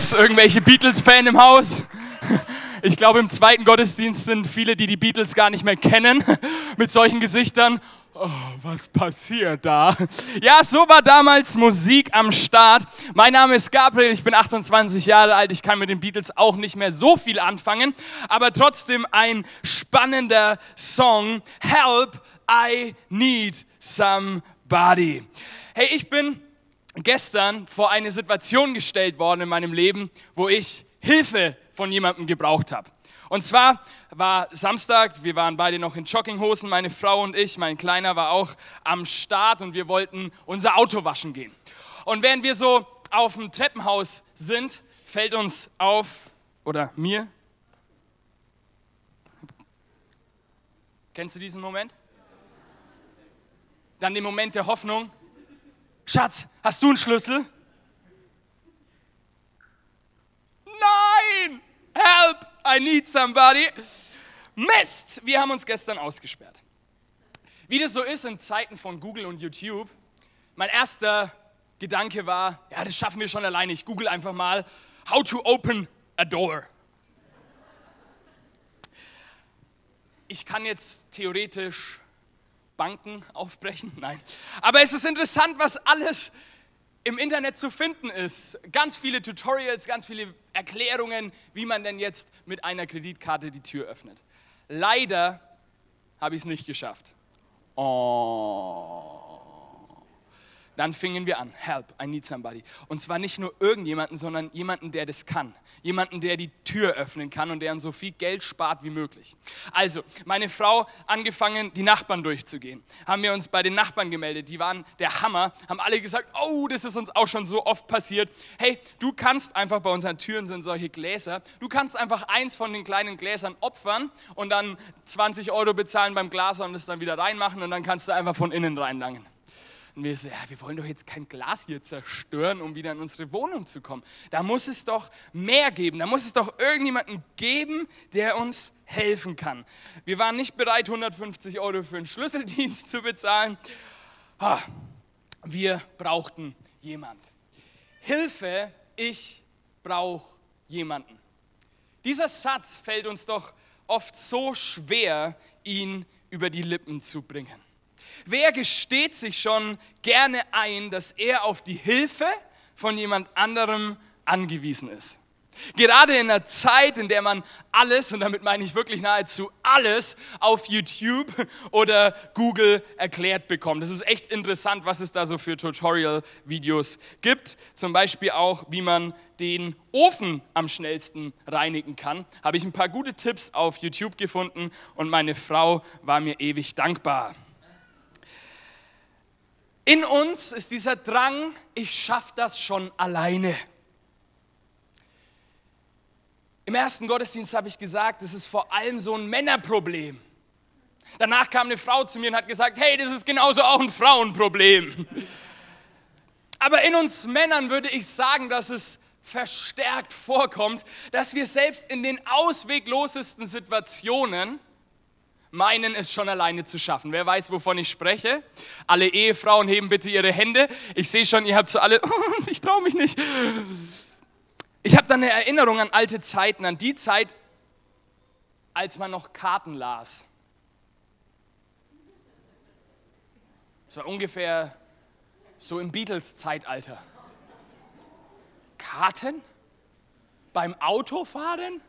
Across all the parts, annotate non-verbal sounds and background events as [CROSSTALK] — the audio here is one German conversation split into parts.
Ist irgendwelche Beatles-Fan im Haus? Ich glaube, im zweiten Gottesdienst sind viele, die die Beatles gar nicht mehr kennen, mit solchen Gesichtern. Oh, was passiert da? Ja, so war damals Musik am Start. Mein Name ist Gabriel, ich bin 28 Jahre alt. Ich kann mit den Beatles auch nicht mehr so viel anfangen, aber trotzdem ein spannender Song. Help, I need somebody. Hey, ich bin gestern vor eine Situation gestellt worden in meinem Leben, wo ich Hilfe von jemandem gebraucht habe. Und zwar war Samstag, wir waren beide noch in Jogginghosen, meine Frau und ich, mein Kleiner war auch am Start und wir wollten unser Auto waschen gehen. Und während wir so auf dem Treppenhaus sind, fällt uns auf, oder mir, kennst du diesen Moment? Dann den Moment der Hoffnung, Schatz, hast du einen Schlüssel? Nein! Help! I need somebody. Mist! Wir haben uns gestern ausgesperrt. Wie das so ist in Zeiten von Google und YouTube, mein erster Gedanke war, ja, das schaffen wir schon alleine. Ich google einfach mal, how to open a door. Ich kann jetzt theoretisch Banken aufbrechen? [LAUGHS] Nein. Aber es ist interessant, was alles im Internet zu finden ist. Ganz viele Tutorials, ganz viele Erklärungen, wie man denn jetzt mit einer Kreditkarte die Tür öffnet. Leider habe ich es nicht geschafft. Oh dann fingen wir an, help, I need somebody. Und zwar nicht nur irgendjemanden, sondern jemanden, der das kann. Jemanden, der die Tür öffnen kann und der uns so viel Geld spart wie möglich. Also, meine Frau angefangen, die Nachbarn durchzugehen. Haben wir uns bei den Nachbarn gemeldet. Die waren der Hammer. Haben alle gesagt, oh, das ist uns auch schon so oft passiert. Hey, du kannst einfach, bei unseren Türen sind solche Gläser, du kannst einfach eins von den kleinen Gläsern opfern und dann 20 Euro bezahlen beim Glas und es dann wieder reinmachen und dann kannst du einfach von innen reinlangen. Und wir so, ja, wir wollen doch jetzt kein Glas hier zerstören, um wieder in unsere Wohnung zu kommen. Da muss es doch mehr geben. Da muss es doch irgendjemanden geben, der uns helfen kann. Wir waren nicht bereit, 150 Euro für einen Schlüsseldienst zu bezahlen. Wir brauchten jemand. Hilfe, ich brauche jemanden. Dieser Satz fällt uns doch oft so schwer, ihn über die Lippen zu bringen. Wer gesteht sich schon gerne ein, dass er auf die Hilfe von jemand anderem angewiesen ist? Gerade in einer Zeit, in der man alles, und damit meine ich wirklich nahezu alles, auf YouTube oder Google erklärt bekommt. Das ist echt interessant, was es da so für Tutorial-Videos gibt. Zum Beispiel auch, wie man den Ofen am schnellsten reinigen kann. Habe ich ein paar gute Tipps auf YouTube gefunden und meine Frau war mir ewig dankbar. In uns ist dieser Drang, ich schaffe das schon alleine. Im ersten Gottesdienst habe ich gesagt, das ist vor allem so ein Männerproblem. Danach kam eine Frau zu mir und hat gesagt, hey, das ist genauso auch ein Frauenproblem. Aber in uns Männern würde ich sagen, dass es verstärkt vorkommt, dass wir selbst in den ausweglosesten Situationen meinen, es schon alleine zu schaffen. Wer weiß, wovon ich spreche? Alle Ehefrauen heben bitte ihre Hände. Ich sehe schon, ihr habt so alle, [LAUGHS] ich traue mich nicht. Ich habe dann eine Erinnerung an alte Zeiten, an die Zeit, als man noch Karten las. Das war ungefähr so im Beatles-Zeitalter. Karten? Beim Autofahren?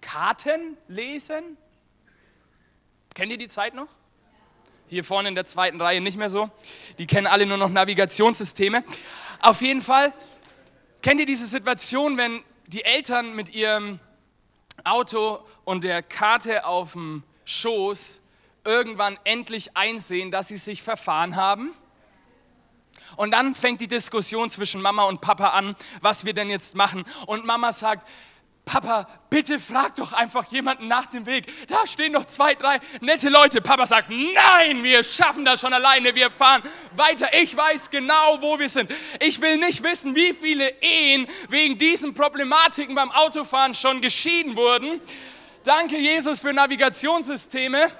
Karten lesen? Kennt ihr die Zeit noch? Hier vorne in der zweiten Reihe nicht mehr so. Die kennen alle nur noch Navigationssysteme. Auf jeden Fall, kennt ihr diese Situation, wenn die Eltern mit ihrem Auto und der Karte auf dem Schoß irgendwann endlich einsehen, dass sie sich verfahren haben? Und dann fängt die Diskussion zwischen Mama und Papa an, was wir denn jetzt machen. Und Mama sagt, Papa, bitte frag doch einfach jemanden nach dem Weg. Da stehen noch zwei, drei nette Leute. Papa sagt, nein, wir schaffen das schon alleine. Wir fahren weiter. Ich weiß genau, wo wir sind. Ich will nicht wissen, wie viele Ehen wegen diesen Problematiken beim Autofahren schon geschieden wurden. Danke, Jesus, für Navigationssysteme.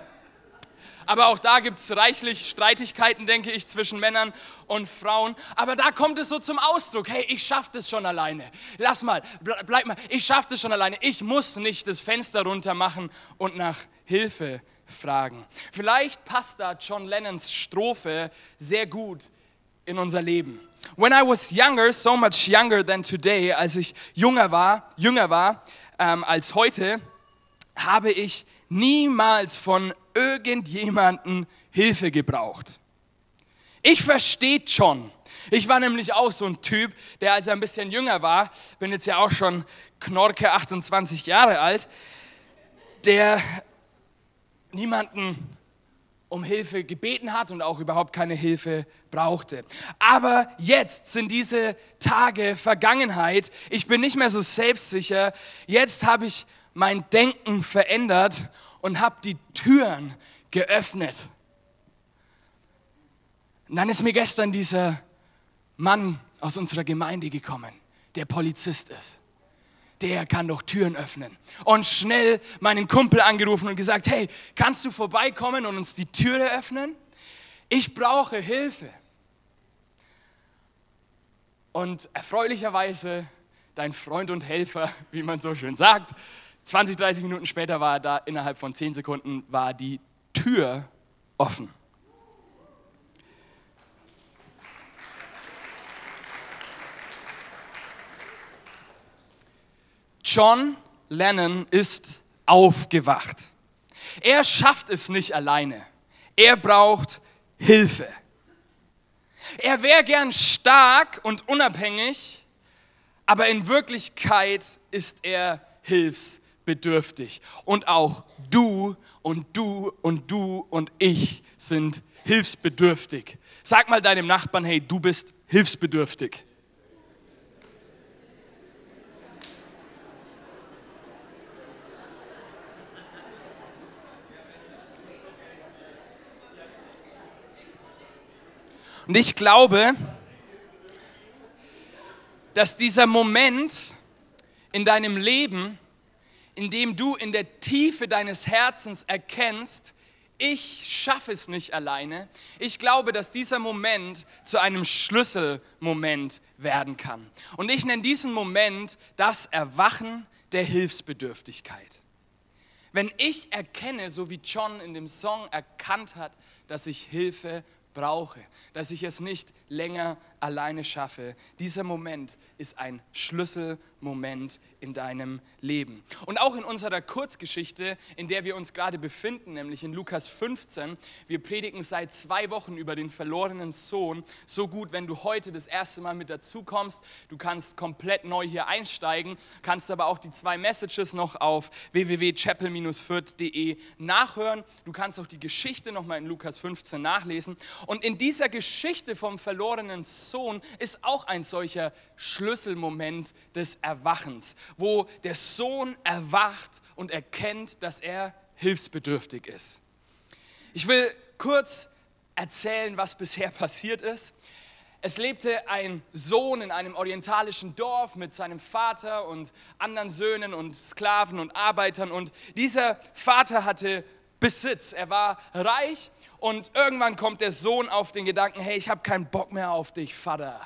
Aber auch da gibt es reichlich Streitigkeiten, denke ich, zwischen Männern und Frauen. Aber da kommt es so zum Ausdruck, hey, ich schaffe das schon alleine. Lass mal, bleib mal, ich schaffe das schon alleine. Ich muss nicht das Fenster runter machen und nach Hilfe fragen. Vielleicht passt da John Lennons Strophe sehr gut in unser Leben. When I was younger, so much younger than today, als ich jünger war, jünger war ähm, als heute, habe ich niemals von irgendjemanden Hilfe gebraucht. Ich verstehe schon. Ich war nämlich auch so ein Typ, der als er ein bisschen jünger war, bin jetzt ja auch schon Knorke 28 Jahre alt, der niemanden um Hilfe gebeten hat und auch überhaupt keine Hilfe brauchte. Aber jetzt sind diese Tage Vergangenheit. Ich bin nicht mehr so selbstsicher. Jetzt habe ich mein Denken verändert und habe die Türen geöffnet. Und dann ist mir gestern dieser Mann aus unserer Gemeinde gekommen, der Polizist ist. Der kann doch Türen öffnen. Und schnell meinen Kumpel angerufen und gesagt, hey, kannst du vorbeikommen und uns die Türe öffnen? Ich brauche Hilfe. Und erfreulicherweise, dein Freund und Helfer, [LAUGHS] wie man so schön sagt, 20, 30 Minuten später war da, innerhalb von 10 Sekunden war die Tür offen. John Lennon ist aufgewacht. Er schafft es nicht alleine. Er braucht Hilfe. Er wäre gern stark und unabhängig, aber in Wirklichkeit ist er hilfsbereit bedürftig. Und auch du und du und du und ich sind hilfsbedürftig. Sag mal deinem Nachbarn, hey, du bist hilfsbedürftig. Und ich glaube, dass dieser Moment in deinem Leben indem du in der Tiefe deines Herzens erkennst, ich schaffe es nicht alleine. Ich glaube, dass dieser Moment zu einem Schlüsselmoment werden kann. Und ich nenne diesen Moment das Erwachen der Hilfsbedürftigkeit. Wenn ich erkenne, so wie John in dem Song erkannt hat, dass ich Hilfe brauche, dass ich es nicht länger alleine schaffe. Dieser Moment ist ein Schlüsselmoment in deinem Leben. Und auch in unserer Kurzgeschichte, in der wir uns gerade befinden, nämlich in Lukas 15, wir predigen seit zwei Wochen über den verlorenen Sohn. So gut, wenn du heute das erste Mal mit dazu kommst. Du kannst komplett neu hier einsteigen, kannst aber auch die zwei Messages noch auf www.chapel-fürth.de nachhören. Du kannst auch die Geschichte nochmal in Lukas 15 nachlesen. Und in dieser Geschichte vom verlorenen Sohn ist auch ein solcher Schlüsselmoment des Erwachens, wo der Sohn erwacht und erkennt, dass er hilfsbedürftig ist. Ich will kurz erzählen, was bisher [LAUGHS] passiert ist. Es lebte ein Sohn in einem orientalischen Dorf mit seinem Vater und anderen Söhnen und Sklaven und Arbeitern. Und dieser Vater hatte Besitz. Er war reich und irgendwann kommt der Sohn auf den Gedanken, hey, ich habe keinen Bock mehr auf dich, Vater.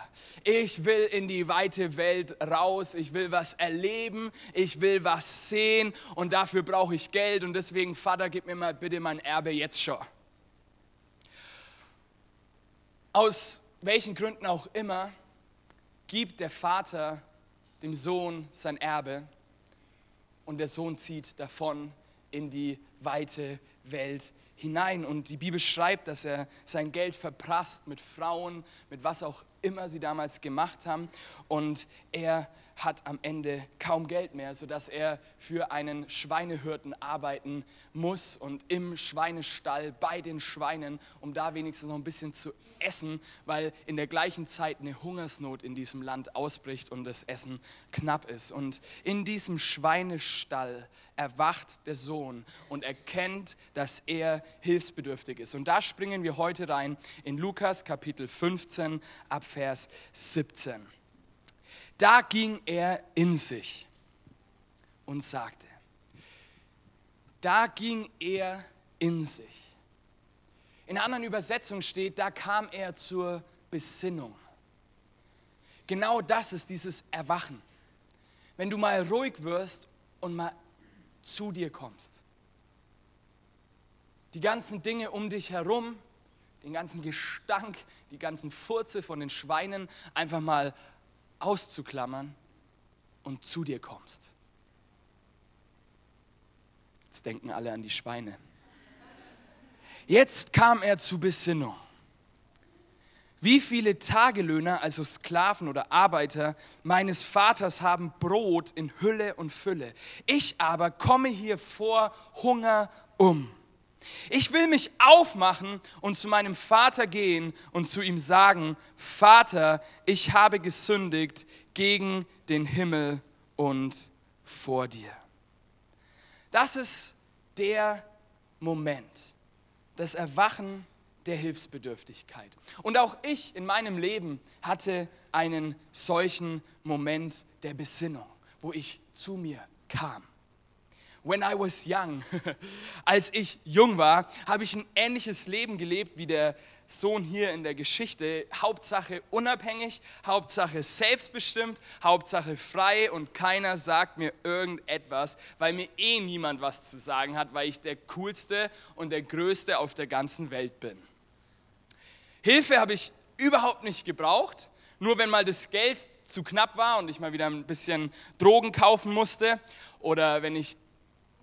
Ich will in die weite Welt raus, ich will was erleben, ich will was sehen und dafür brauche ich Geld und deswegen, Vater, gib mir mal bitte mein Erbe jetzt schon. Aus welchen Gründen auch immer gibt der Vater dem Sohn sein Erbe und der Sohn zieht davon in die weite Welt hinein. Und die Bibel schreibt, dass er sein Geld verprasst mit Frauen, mit was auch immer sie damals gemacht haben. Und er hat am Ende kaum Geld mehr, sodass er für einen Schweinehirten arbeiten muss und im Schweinestall bei den Schweinen, um da wenigstens noch ein bisschen zu essen, weil in der gleichen Zeit eine Hungersnot in diesem Land ausbricht und das Essen knapp ist. Und in diesem Schweinestall erwacht der Sohn und erkennt, dass er hilfsbedürftig ist. Und da springen wir heute rein in Lukas Kapitel 15 ab Vers 17. Da ging er in sich und sagte, da ging er in sich. In anderen Übersetzungen steht, da kam er zur Besinnung. Genau das ist dieses Erwachen. Wenn du mal ruhig wirst und mal zu dir kommst. Die ganzen Dinge um dich herum, den ganzen Gestank, die ganzen Furze von den Schweinen einfach mal auszuklammern und zu dir kommst. Jetzt denken alle an die Schweine. Jetzt kam er zu Besinnung. Wie viele Tagelöhner, also Sklaven oder Arbeiter meines Vaters haben Brot in Hülle und Fülle. Ich aber komme hier vor Hunger um. Ich will mich aufmachen und zu meinem Vater gehen und zu ihm sagen, Vater, ich habe gesündigt gegen den Himmel und vor dir. Das ist der Moment, das Erwachen der Hilfsbedürftigkeit. Und auch ich in meinem Leben hatte einen solchen Moment der Besinnung, wo ich zu mir kam. When I was young, [LAUGHS] als ich jung war, habe ich ein ähnliches Leben gelebt wie der Sohn hier in der Geschichte. Hauptsache unabhängig, Hauptsache selbstbestimmt, Hauptsache frei und keiner sagt mir irgendetwas, weil mir eh niemand was zu sagen hat, weil ich der coolste und der größte auf der ganzen Welt bin. Hilfe habe ich überhaupt nicht gebraucht. Nur wenn mal das Geld zu knapp war und ich mal wieder ein bisschen Drogen kaufen musste oder wenn ich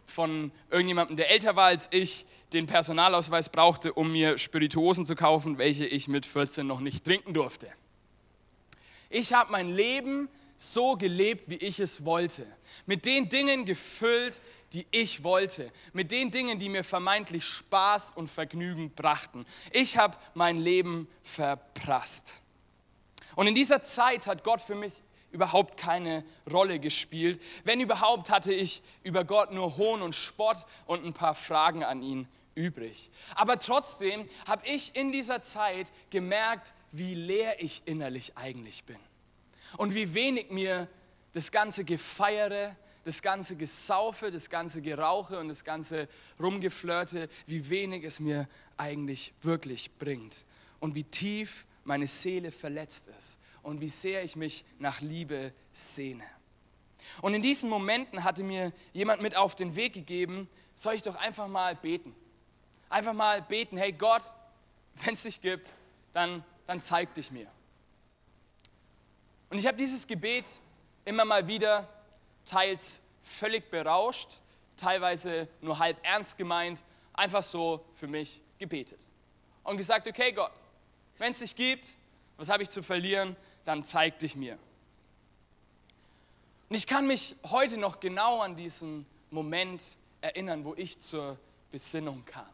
von irgendjemandem, der älter war als ich, den Personalausweis brauchte, um mir Spirituosen zu kaufen, welche ich mit 14 noch nicht trinken durfte. Ich habe mein Leben so gelebt, wie ich es wollte. Mit den Dingen gefüllt, die ich wollte. Mit den Dingen, die mir vermeintlich Spaß und Vergnügen brachten. Ich habe mein Leben verprasst. Und in dieser Zeit hat Gott für mich überhaupt keine Rolle gespielt. Wenn überhaupt, hatte ich über Gott nur Hohn und Spott und ein paar Fragen an ihn übrig. Aber trotzdem habe ich in dieser Zeit gemerkt, wie leer ich innerlich eigentlich bin. Und wie wenig mir das ganze Gefeiere, das ganze Gesaufe, das ganze Gerauche und das ganze Rumgeflirte, wie wenig es mir eigentlich wirklich bringt. Und wie tief meine Seele verletzt ist und wie sehr ich mich nach Liebe sehne. Und in diesen Momenten hatte mir jemand mit auf den Weg gegeben, soll ich doch einfach mal beten. Einfach mal beten, hey Gott, wenn es dich gibt, dann, dann zeig dich mir. Und ich habe dieses Gebet immer mal wieder, teils völlig berauscht, teilweise nur halb ernst gemeint, einfach so für mich gebetet. Und gesagt, okay Gott, wenn es dich gibt, was habe ich zu verlieren, dann zeig dich mir. Und ich kann mich heute noch genau an diesen Moment erinnern, wo ich zur Besinnung kam.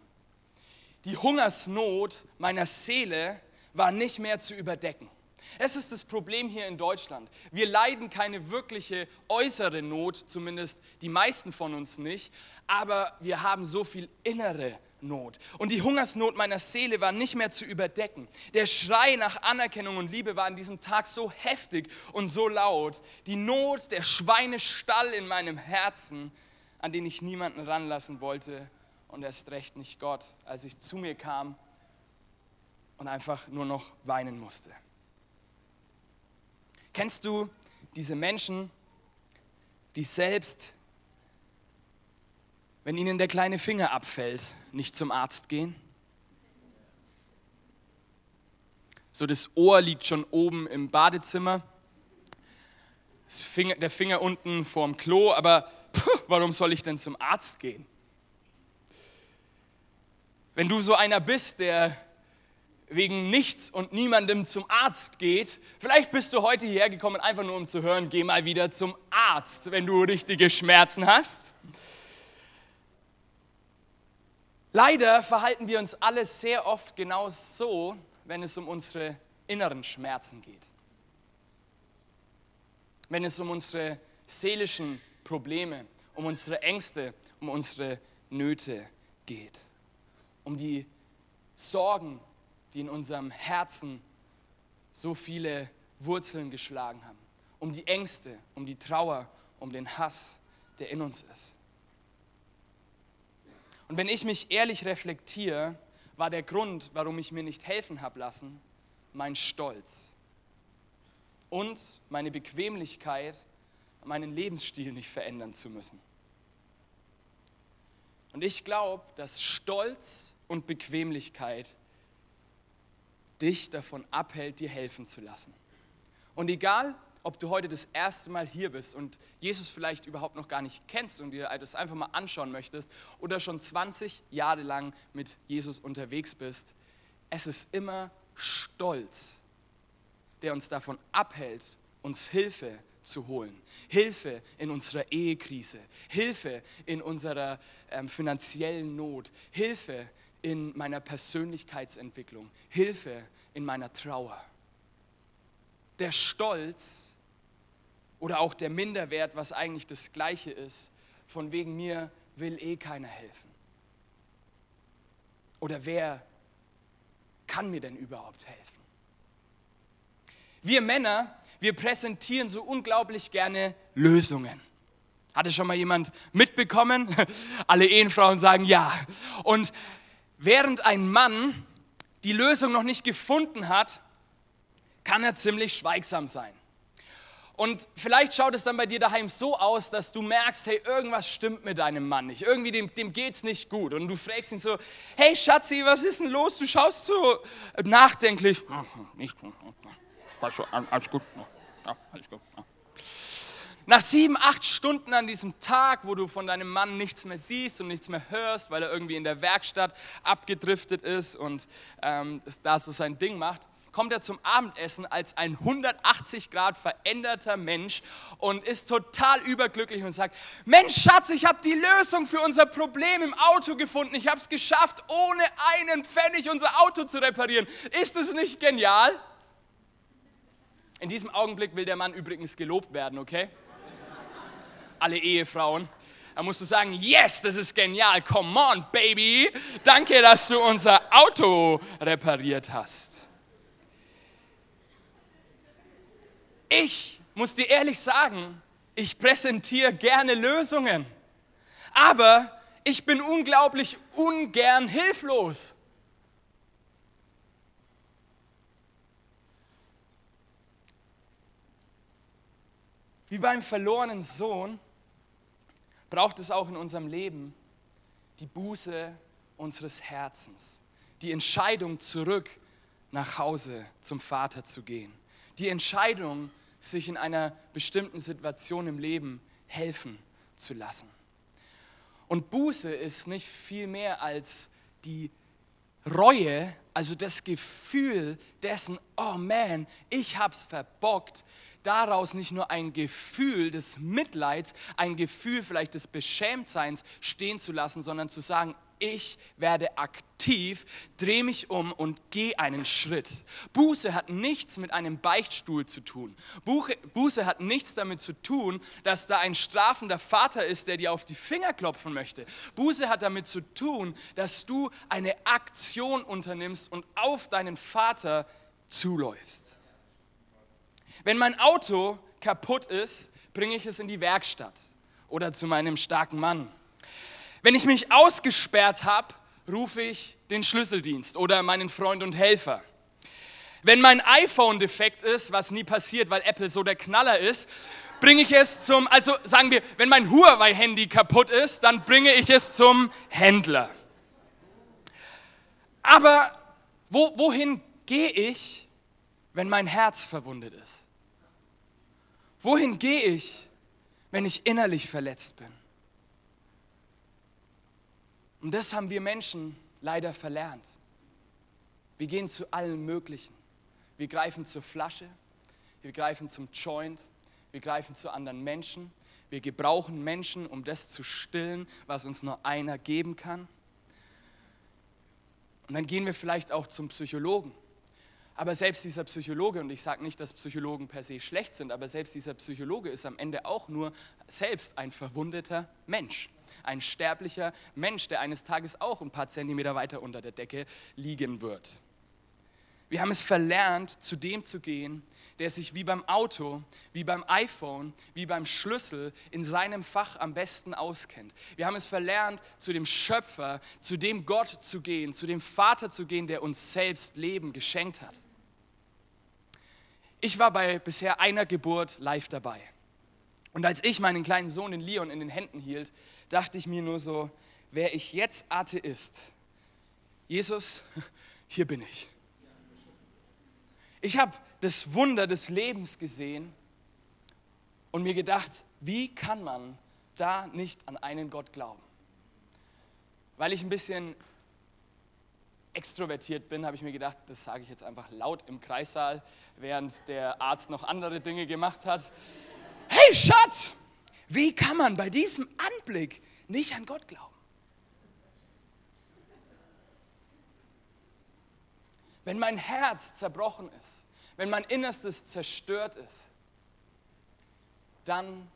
Die Hungersnot meiner Seele war nicht mehr zu überdecken. Es ist das Problem hier in Deutschland. Wir leiden keine wirkliche äußere Not, zumindest die meisten von uns nicht, aber wir haben so viel innere Not. Und die Hungersnot meiner Seele war nicht mehr zu überdecken. Der Schrei nach Anerkennung und Liebe war an diesem Tag so heftig und so laut. Die Not, der Schweinestall in meinem Herzen, an den ich niemanden ranlassen wollte und erst recht nicht Gott, als ich zu mir kam und einfach nur noch weinen musste. Kennst du diese Menschen, die selbst, wenn ihnen der kleine Finger abfällt, nicht zum Arzt gehen? So das Ohr liegt schon oben im Badezimmer, Finger, der Finger unten vorm Klo, aber puh, warum soll ich denn zum Arzt gehen? Wenn du so einer bist, der wegen nichts und niemandem zum Arzt geht. Vielleicht bist du heute hierher gekommen, einfach nur um zu hören, geh mal wieder zum Arzt, wenn du richtige Schmerzen hast. Leider verhalten wir uns alle sehr oft genau so, wenn es um unsere inneren Schmerzen geht. Wenn es um unsere seelischen Probleme, um unsere Ängste, um unsere Nöte geht. Um die Sorgen, die in unserem Herzen so viele Wurzeln geschlagen haben. Um die Ängste, um die Trauer, um den Hass, der in uns ist. Und wenn ich mich ehrlich reflektiere, war der Grund, warum ich mir nicht helfen habe lassen, mein Stolz und meine Bequemlichkeit, meinen Lebensstil nicht verändern zu müssen. Und ich glaube, dass Stolz und Bequemlichkeit dich davon abhält, dir helfen zu lassen. Und egal, ob du heute das erste Mal hier bist und Jesus vielleicht überhaupt noch gar nicht kennst und dir das einfach mal anschauen möchtest oder schon 20 Jahre lang mit Jesus unterwegs bist, es ist immer Stolz, der uns davon abhält, uns Hilfe zu holen. Hilfe in unserer Ehekrise, Hilfe in unserer ähm, finanziellen Not, Hilfe in meiner Persönlichkeitsentwicklung, Hilfe in meiner Trauer. Der Stolz oder auch der Minderwert, was eigentlich das gleiche ist, von wegen mir will eh keiner helfen. Oder wer kann mir denn überhaupt helfen? Wir Männer, wir präsentieren so unglaublich gerne Lösungen. Hatte schon mal jemand mitbekommen? [LAUGHS] Alle Ehenfrauen sagen ja. Und während ein Mann die Lösung noch nicht gefunden hat, kann er ziemlich schweigsam sein. Und vielleicht schaut es dann bei dir daheim so aus, dass du merkst, hey, irgendwas stimmt mit deinem Mann nicht. Irgendwie dem, dem es nicht gut. Und du fragst ihn so, hey Schatzi, was ist denn los? Du schaust so nachdenklich. Nicht gut. Alles gut. Alles gut. Nach sieben, acht Stunden an diesem Tag, wo du von deinem Mann nichts mehr siehst und nichts mehr hörst, weil er irgendwie in der Werkstatt abgedriftet ist und ähm, da so sein Ding macht, kommt er zum Abendessen als ein 180 Grad veränderter Mensch und ist total überglücklich und sagt, Mensch Schatz, ich habe die Lösung für unser Problem im Auto gefunden. Ich habe es geschafft, ohne einen Pfennig unser Auto zu reparieren. Ist es nicht genial? In diesem Augenblick will der Mann übrigens gelobt werden, okay? Alle Ehefrauen. Da musst du sagen, yes, das ist genial, come on, baby. Danke, dass du unser Auto repariert hast. Ich muss dir ehrlich sagen, ich präsentiere gerne Lösungen, aber ich bin unglaublich ungern hilflos. Wie beim verlorenen Sohn braucht es auch in unserem Leben die Buße unseres Herzens, die Entscheidung zurück nach Hause zum Vater zu gehen die Entscheidung, sich in einer bestimmten Situation im Leben helfen zu lassen. Und Buße ist nicht viel mehr als die Reue, also das Gefühl dessen, oh man, ich hab's verbockt, daraus nicht nur ein Gefühl des Mitleids, ein Gefühl vielleicht des Beschämtseins stehen zu lassen, sondern zu sagen, ich werde aktiv, drehe mich um und gehe einen Schritt. Buße hat nichts mit einem Beichtstuhl zu tun. Buße hat nichts damit zu tun, dass da ein strafender Vater ist, der dir auf die Finger klopfen möchte. Buße hat damit zu tun, dass du eine Aktion unternimmst und auf deinen Vater zuläufst. Wenn mein Auto kaputt ist, bringe ich es in die Werkstatt oder zu meinem starken Mann wenn ich mich ausgesperrt habe, rufe ich den Schlüsseldienst oder meinen Freund und Helfer. Wenn mein iPhone defekt ist, was nie passiert, weil Apple so der Knaller ist, bringe ich es zum, also sagen wir, wenn mein Huawei-Handy kaputt ist, dann bringe ich es zum Händler. Aber wo, wohin gehe ich, wenn mein Herz verwundet ist? Wohin gehe ich, wenn ich innerlich verletzt bin? Und das haben wir Menschen leider verlernt. Wir gehen zu allen Möglichen. Wir greifen zur Flasche, wir greifen zum Joint, wir greifen zu anderen Menschen. Wir gebrauchen Menschen, um das zu stillen, was uns nur einer geben kann. Und dann gehen wir vielleicht auch zum Psychologen. Aber selbst dieser Psychologe, und ich sage nicht, dass Psychologen per se schlecht sind, aber selbst dieser Psychologe ist am Ende auch nur selbst ein verwundeter Mensch ein sterblicher Mensch, der eines Tages auch ein paar Zentimeter weiter unter der Decke liegen wird. Wir haben es verlernt, zu dem zu gehen, der sich wie beim Auto, wie beim iPhone, wie beim Schlüssel in seinem Fach am besten auskennt. Wir haben es verlernt, zu dem Schöpfer, zu dem Gott zu gehen, zu dem Vater zu gehen, der uns selbst Leben geschenkt hat. Ich war bei bisher einer Geburt live dabei. Und als ich meinen kleinen Sohn in Leon in den Händen hielt, dachte ich mir nur so, wäre ich jetzt Atheist, Jesus, [LAUGHS] hier bin ich. Ich habe das Wunder des Lebens gesehen und mir gedacht, wie kann man da nicht an einen Gott glauben? Weil ich ein bisschen extrovertiert bin, habe ich mir gedacht, das sage ich jetzt einfach laut im Kreissaal, während der Arzt noch andere Dinge gemacht hat. Hey Schatz, wie kann man bei diesem Anblick nicht an Gott glauben? Wenn mein Herz zerbrochen ist, wenn mein Innerstes zerstört ist, dann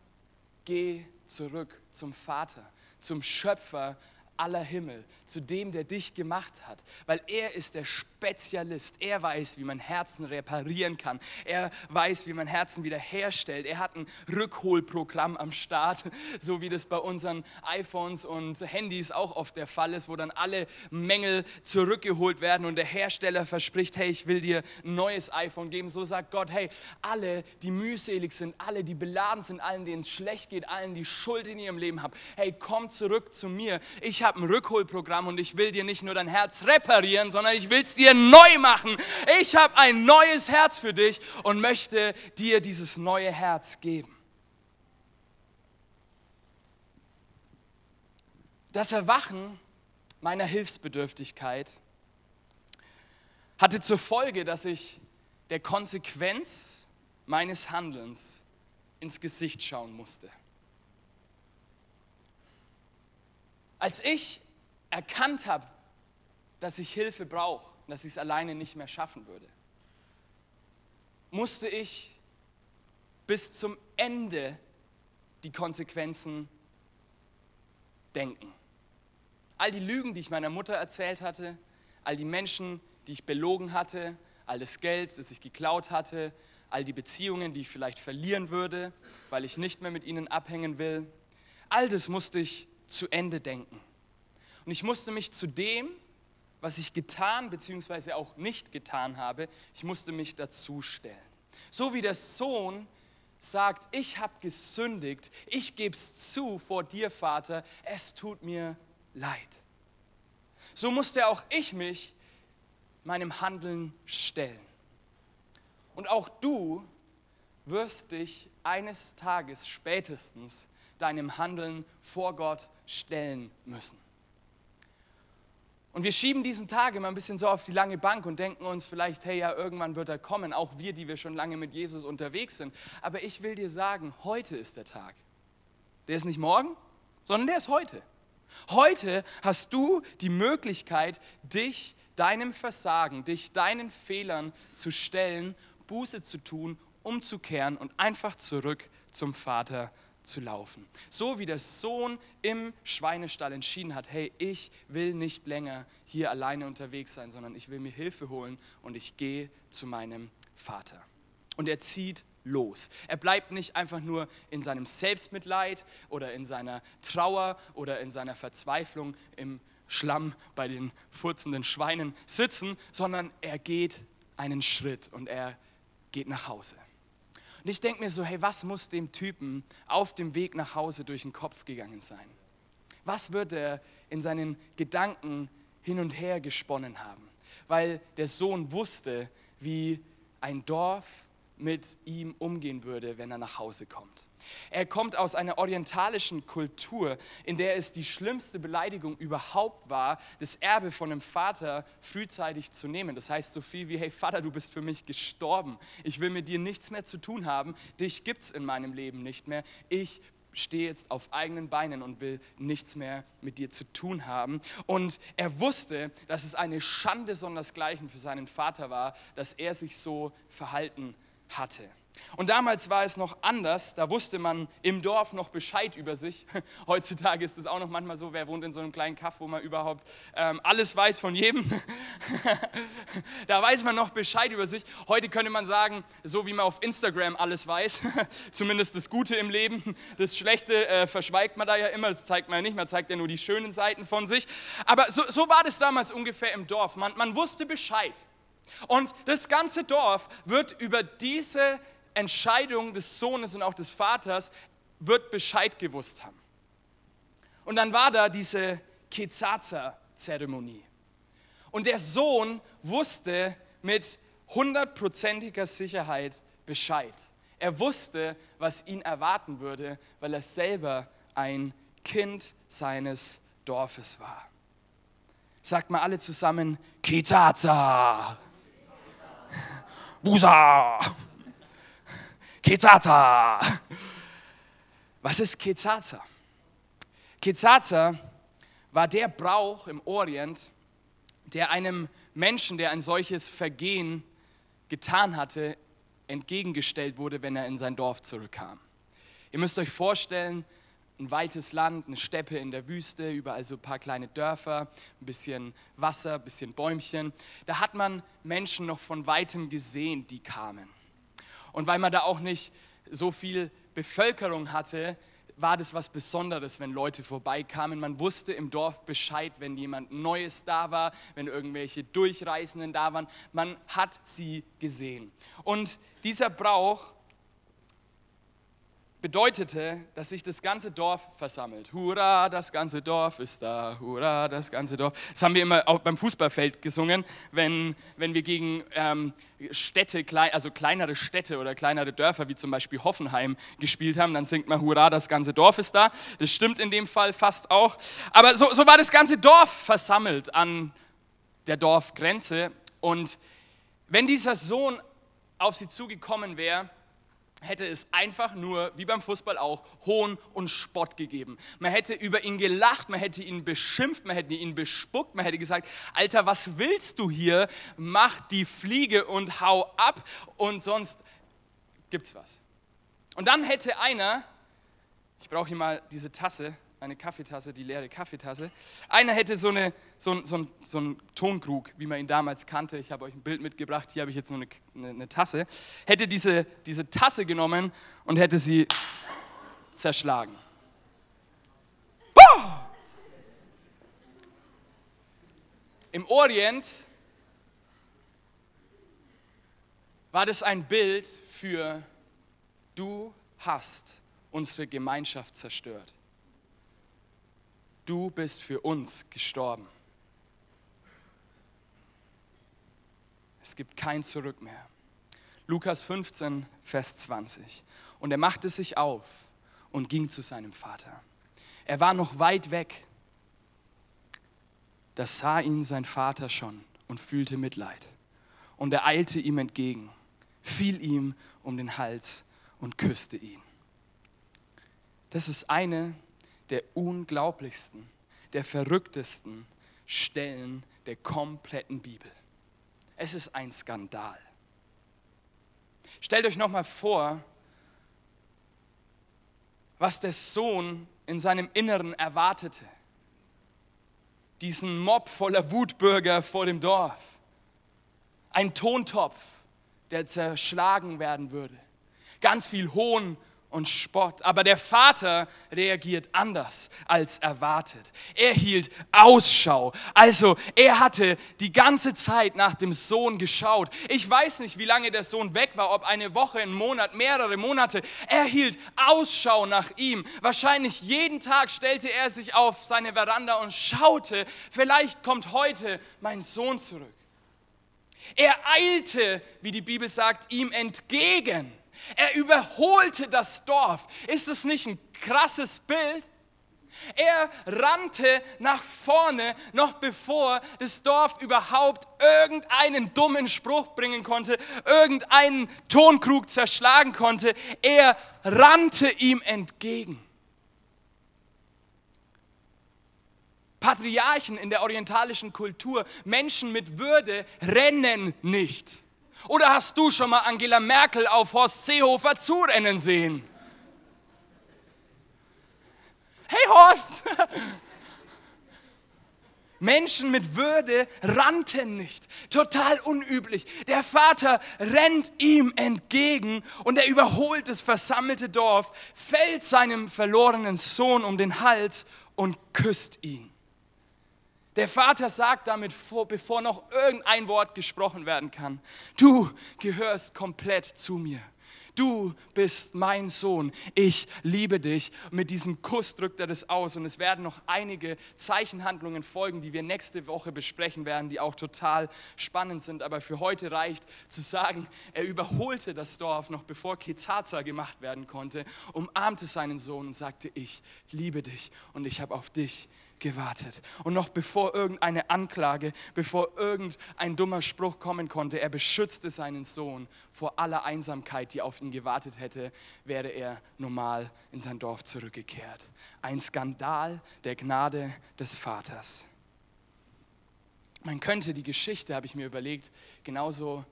geh zurück zum Vater, zum Schöpfer aller Himmel, zu dem, der dich gemacht hat, weil er ist der Spezialist. Er weiß, wie man Herzen reparieren kann. Er weiß, wie man Herzen wiederherstellt. Er hat ein Rückholprogramm am Start, [LAUGHS] so wie das bei unseren iPhones und Handys auch oft der Fall ist, wo dann alle Mängel zurückgeholt werden und der Hersteller verspricht, hey, ich will dir ein neues iPhone geben. So sagt Gott, hey, alle, die mühselig sind, alle, die beladen sind, allen, denen es schlecht geht, allen, die Schuld in ihrem Leben haben, hey, komm zurück zu mir. Ich habe ein Rückholprogramm und ich will dir nicht nur dein Herz reparieren, sondern ich will es dir neu machen. Ich habe ein neues Herz für dich und möchte dir dieses neue Herz geben. Das Erwachen meiner Hilfsbedürftigkeit hatte zur Folge, dass ich der Konsequenz meines Handelns ins Gesicht schauen musste. Als ich erkannt habe, dass ich Hilfe brauche, dass ich es alleine nicht mehr schaffen würde, musste ich bis zum Ende die Konsequenzen denken. All die Lügen, die ich meiner Mutter erzählt hatte, all die Menschen, die ich belogen hatte, all das Geld, das ich geklaut hatte, all die Beziehungen, die ich vielleicht verlieren würde, weil ich nicht mehr mit ihnen abhängen will, all das musste ich zu Ende denken. Und ich musste mich zu dem, was ich getan bzw. auch nicht getan habe, ich musste mich dazu stellen. So wie der Sohn sagt, ich habe gesündigt, ich gebe es zu vor dir, Vater, es tut mir leid. So musste auch ich mich meinem Handeln stellen. Und auch du wirst dich eines Tages spätestens deinem Handeln vor Gott stellen müssen. Und wir schieben diesen Tag immer ein bisschen so auf die lange Bank und denken uns vielleicht, hey, ja, irgendwann wird er kommen, auch wir, die wir schon lange mit Jesus unterwegs sind. Aber ich will dir sagen, heute ist der Tag. Der ist nicht morgen, sondern der ist heute. Heute hast du die Möglichkeit, dich deinem Versagen, dich deinen Fehlern zu stellen, Buße zu tun, umzukehren und einfach zurück zum Vater zu zu laufen. So wie der Sohn im Schweinestall entschieden hat, hey, ich will nicht länger hier alleine unterwegs sein, sondern ich will mir Hilfe holen und ich gehe zu meinem Vater. Und er zieht los. Er bleibt nicht einfach nur in seinem Selbstmitleid oder in seiner Trauer oder in seiner Verzweiflung im Schlamm bei den furzenden Schweinen sitzen, sondern er geht einen Schritt und er geht nach Hause. Und ich denke mir so, hey, was muss dem Typen auf dem Weg nach Hause durch den Kopf gegangen sein? Was wird er in seinen Gedanken hin und her gesponnen haben? Weil der Sohn wusste, wie ein Dorf mit ihm umgehen würde, wenn er nach Hause kommt. Er kommt aus einer orientalischen Kultur, in der es die schlimmste Beleidigung überhaupt war, das Erbe von einem Vater frühzeitig zu nehmen. Das heißt so viel wie, hey Vater, du bist für mich gestorben. Ich will mit dir nichts mehr zu tun haben. Dich gibt es in meinem Leben nicht mehr. Ich stehe jetzt auf eigenen Beinen und will nichts mehr mit dir zu tun haben. Und er wusste, dass es eine Schande sondersgleichen für seinen Vater war, dass er sich so verhalten hatte. Und damals war es noch anders, da wusste man im Dorf noch Bescheid über sich. [LAUGHS] Heutzutage ist es auch noch manchmal so, wer wohnt in so einem kleinen Kaff, wo man überhaupt ähm, alles weiß von jedem. [LAUGHS] da weiß man noch Bescheid über sich. Heute könnte man sagen, so wie man auf Instagram alles weiß, [LAUGHS] zumindest das Gute im Leben, das Schlechte äh, verschweigt man da ja immer, das zeigt man ja nicht, man zeigt ja nur die schönen Seiten von sich. Aber so, so war das damals ungefähr im Dorf, man, man wusste Bescheid. Und das ganze Dorf wird über diese Entscheidung des Sohnes und auch des Vaters wird Bescheid gewusst haben. Und dann war da diese Kezaza-Zeremonie. Und der Sohn wusste mit hundertprozentiger Sicherheit Bescheid. Er wusste, was ihn erwarten würde, weil er selber ein Kind seines Dorfes war. Sagt mal alle zusammen, Kezaza. Busa. Kezaza. Was ist Kezaza? Kezaza war der Brauch im Orient, der einem Menschen, der ein solches Vergehen getan hatte, entgegengestellt wurde, wenn er in sein Dorf zurückkam. Ihr müsst euch vorstellen, ein weites Land, eine Steppe in der Wüste, überall so ein paar kleine Dörfer, ein bisschen Wasser, ein bisschen Bäumchen. Da hat man Menschen noch von weitem gesehen, die kamen. Und weil man da auch nicht so viel Bevölkerung hatte, war das was Besonderes, wenn Leute vorbeikamen. Man wusste im Dorf Bescheid, wenn jemand Neues da war, wenn irgendwelche Durchreisenden da waren. Man hat sie gesehen. Und dieser Brauch bedeutete, dass sich das ganze Dorf versammelt. Hurra, das ganze Dorf ist da. Hurra, das ganze Dorf. Das haben wir immer auch beim Fußballfeld gesungen, wenn, wenn wir gegen ähm, Städte, also kleinere Städte oder kleinere Dörfer wie zum Beispiel Hoffenheim gespielt haben. Dann singt man Hurra, das ganze Dorf ist da. Das stimmt in dem Fall fast auch. Aber so, so war das ganze Dorf versammelt an der Dorfgrenze. Und wenn dieser Sohn auf sie zugekommen wäre, hätte es einfach nur, wie beim Fußball auch, Hohn und Spott gegeben. Man hätte über ihn gelacht, man hätte ihn beschimpft, man hätte ihn bespuckt, man hätte gesagt, Alter, was willst du hier? Mach die Fliege und hau ab und sonst gibt's was. Und dann hätte einer, ich brauche hier mal diese Tasse, eine Kaffeetasse, die leere Kaffeetasse. Einer hätte so, eine, so, so, so einen Tonkrug, wie man ihn damals kannte. Ich habe euch ein Bild mitgebracht, hier habe ich jetzt nur eine, eine, eine Tasse. Hätte diese, diese Tasse genommen und hätte sie zerschlagen. Oh! Im Orient war das ein Bild für du hast unsere Gemeinschaft zerstört du bist für uns gestorben. Es gibt kein Zurück mehr. Lukas 15, Vers 20. Und er machte sich auf und ging zu seinem Vater. Er war noch weit weg. Da sah ihn sein Vater schon und fühlte Mitleid. Und er eilte ihm entgegen, fiel ihm um den Hals und küsste ihn. Das ist eine der unglaublichsten, der verrücktesten Stellen der kompletten Bibel. Es ist ein Skandal. Stellt euch nochmal vor, was der Sohn in seinem Inneren erwartete. Diesen Mob voller Wutbürger vor dem Dorf. Ein Tontopf, der zerschlagen werden würde. Ganz viel Hohn und Spott. Aber der Vater reagiert anders als erwartet. Er hielt Ausschau. Also er hatte die ganze Zeit nach dem Sohn geschaut. Ich weiß nicht, wie lange der Sohn weg war, ob eine Woche, ein Monat, mehrere Monate. Er hielt Ausschau nach ihm. Wahrscheinlich jeden Tag stellte er sich auf seine Veranda und schaute, vielleicht kommt heute mein Sohn zurück. Er eilte, wie die Bibel sagt, ihm entgegen. Er überholte das Dorf. Ist es nicht ein krasses Bild? Er rannte nach vorne, noch bevor das Dorf überhaupt irgendeinen dummen Spruch bringen konnte, irgendeinen Tonkrug zerschlagen konnte. Er rannte ihm entgegen. Patriarchen in der orientalischen Kultur, Menschen mit Würde, rennen nicht Oder hast du schon mal Angela Merkel auf Horst Seehofer zurennen sehen? Hey Horst! [LAUGHS] Menschen mit Würde rannten nicht. Total unüblich. Der Vater rennt ihm entgegen und er überholt das versammelte Dorf, fällt seinem verlorenen Sohn um den Hals und küsst ihn. Der Vater sagt damit, bevor noch irgendein Wort gesprochen werden kann, du gehörst komplett zu mir du bist mein Sohn, ich liebe dich. mit diesem Kuss drückt er das aus und es werden noch einige Zeichenhandlungen folgen, die wir nächste Woche besprechen werden, die auch total spannend sind. Aber für heute reicht zu sagen, er überholte das Dorf noch bevor Kezaza gemacht werden konnte, umarmte seinen Sohn und sagte, ich liebe dich und ich habe auf dich gewartet. Und noch bevor irgendeine Anklage, bevor irgendein dummer Spruch kommen konnte, er beschützte seinen Sohn vor aller Einsamkeit, die auf ihn gewartet hätte, wäre er normal in sein Dorf zurückgekehrt. Ein Skandal der Gnade des Vaters. Man könnte die Geschichte, habe ich mir überlegt, genauso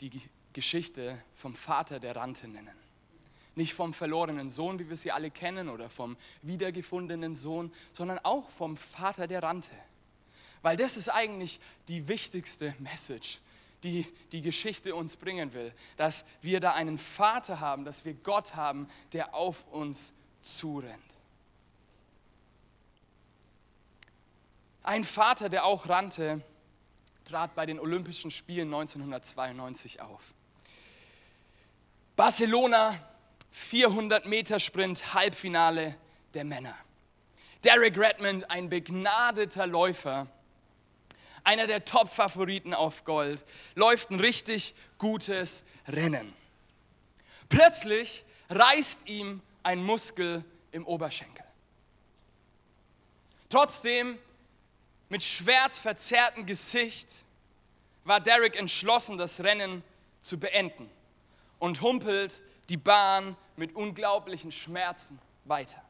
die Geschichte vom Vater der Rante nennen. Nicht vom verlorenen Sohn, wie wir sie alle kennen, oder vom wiedergefundenen Sohn, sondern auch vom Vater der Rante. Weil das ist eigentlich die wichtigste Message, die die Geschichte uns bringen will. Dass wir da einen Vater haben, dass wir Gott haben, der auf uns zurennt. Ein Vater, der auch rannte, trat bei den Olympischen Spielen 1992 auf. Barcelona 400 Meter Sprint, Halbfinale der Männer. Derek Redmond, ein begnadeter Läufer, einer der Top-Favoriten auf Gold, läuft ein richtig gutes Rennen. Plötzlich reißt ihm ein Muskel im Oberschenkel. Trotzdem, mit schmerzverzerrtem Gesicht, war Derek entschlossen, das Rennen zu beenden und humpelt die Bahn mit unglaublichen Schmerzen weiter.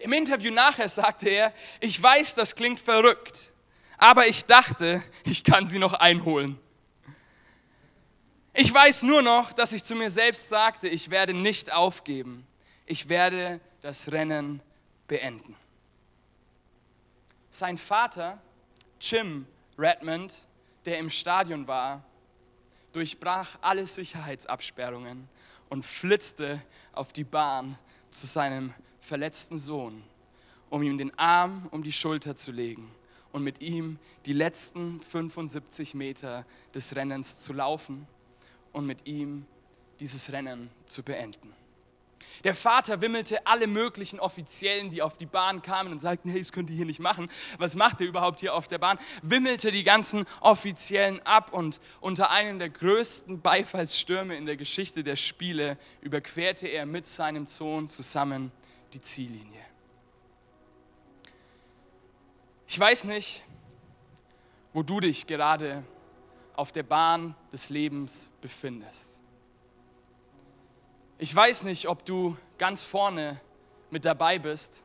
Im Interview nachher sagte er, ich weiß, das klingt verrückt, aber ich dachte, ich kann sie noch einholen. Ich weiß nur noch, dass ich zu mir selbst sagte, ich werde nicht aufgeben, ich werde das Rennen beenden. Sein Vater, Jim Redmond, der im Stadion war, durchbrach alle Sicherheitsabsperrungen und flitzte auf die Bahn zu seinem verletzten Sohn, um ihm den Arm um die Schulter zu legen und mit ihm die letzten 75 Meter des Rennens zu laufen und mit ihm dieses Rennen zu beenden. Der Vater wimmelte alle möglichen Offiziellen, die auf die Bahn kamen und sagten, hey, das könnt ihr hier nicht machen. Was macht ihr überhaupt hier auf der Bahn? Wimmelte die ganzen Offiziellen ab und unter einem der größten Beifallsstürme in der Geschichte der Spiele überquerte er mit seinem Sohn zusammen die Ziellinie. Ich weiß nicht, wo du dich gerade auf der Bahn des Lebens befindest. Ich weiß nicht, ob du ganz vorne mit dabei bist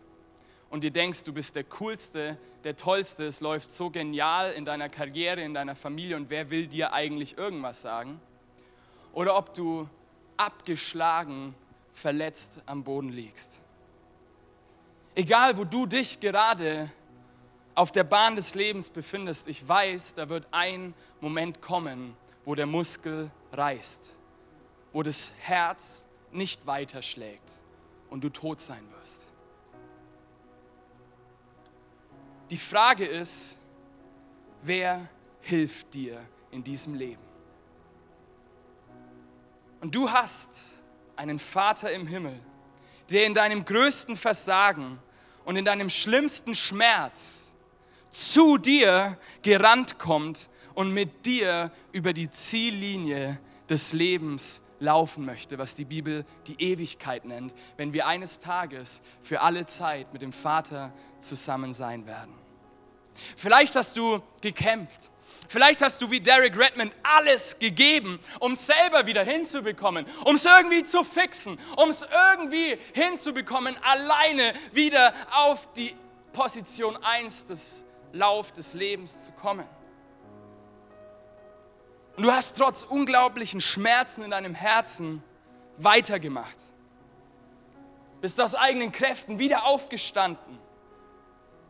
und dir denkst, du bist der Coolste, der Tollste, es läuft so genial in deiner Karriere, in deiner Familie und wer will dir eigentlich irgendwas sagen? Oder ob du abgeschlagen, verletzt am Boden liegst. Egal, wo du dich gerade auf der Bahn des Lebens befindest, ich weiß, da wird ein Moment kommen, wo der Muskel reißt, wo das Herz nicht weiterschlägt und du tot sein wirst. Die Frage ist, wer hilft dir in diesem Leben? Und du hast einen Vater im Himmel, der in deinem größten Versagen und in deinem schlimmsten Schmerz zu dir gerannt kommt und mit dir über die Ziellinie des Lebens laufen möchte, was die Bibel die Ewigkeit nennt, wenn wir eines Tages für alle Zeit mit dem Vater zusammen sein werden. Vielleicht hast du gekämpft. Vielleicht hast du wie Derek Redmond alles gegeben, um es selber wieder hinzubekommen, um es irgendwie zu fixen, um es irgendwie hinzubekommen, alleine wieder auf die Position 1 des Lauf des Lebens zu kommen. Und du hast trotz unglaublichen Schmerzen in deinem Herzen weitergemacht. Bist aus eigenen Kräften wieder aufgestanden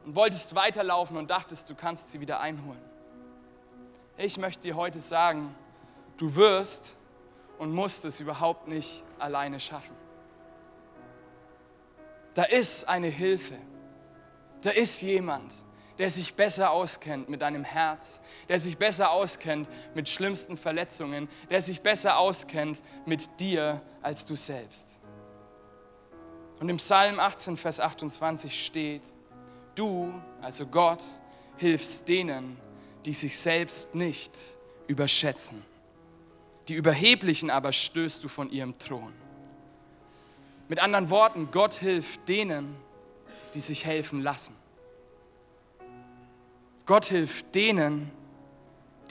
und wolltest weiterlaufen und dachtest, du kannst sie wieder einholen. Ich möchte dir heute sagen, du wirst und musst es überhaupt nicht alleine schaffen. Da ist eine Hilfe. Da ist jemand, der sich besser auskennt mit deinem Herz, der sich besser auskennt mit schlimmsten Verletzungen, der sich besser auskennt mit dir als du selbst. Und im Psalm 18, Vers 28 steht, du, also Gott, hilfst denen, die sich selbst nicht überschätzen. Die Überheblichen aber stößt du von ihrem Thron. Mit anderen Worten, Gott hilft denen, die sich helfen lassen. Gott hilft denen,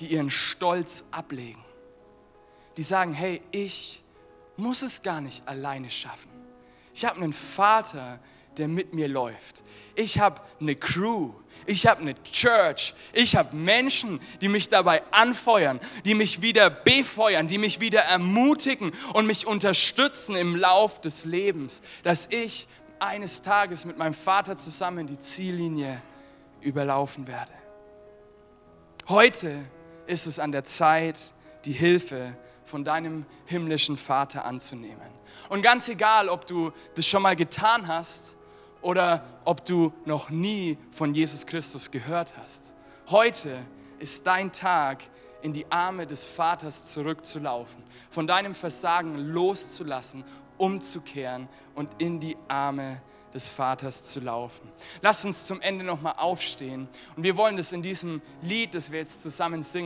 die ihren Stolz ablegen. Die sagen, hey, ich muss es gar nicht alleine schaffen. Ich habe einen Vater, der mit mir läuft. Ich habe eine Crew. Ich habe eine Church. Ich habe Menschen, die mich dabei anfeuern, die mich wieder befeuern, die mich wieder ermutigen und mich unterstützen im Lauf des Lebens, dass ich eines Tages mit meinem Vater zusammen die Ziellinie überlaufen werde. Heute ist es an der Zeit, die Hilfe von deinem himmlischen Vater anzunehmen. Und ganz egal, ob du das schon mal getan hast oder ob du noch nie von Jesus Christus gehört hast. Heute ist dein Tag, in die Arme des Vaters zurückzulaufen, von deinem Versagen loszulassen, umzukehren und in die Arme des Vaters zu laufen. Lass uns zum Ende nochmal aufstehen und wir wollen das in diesem Lied, das wir jetzt zusammen singen,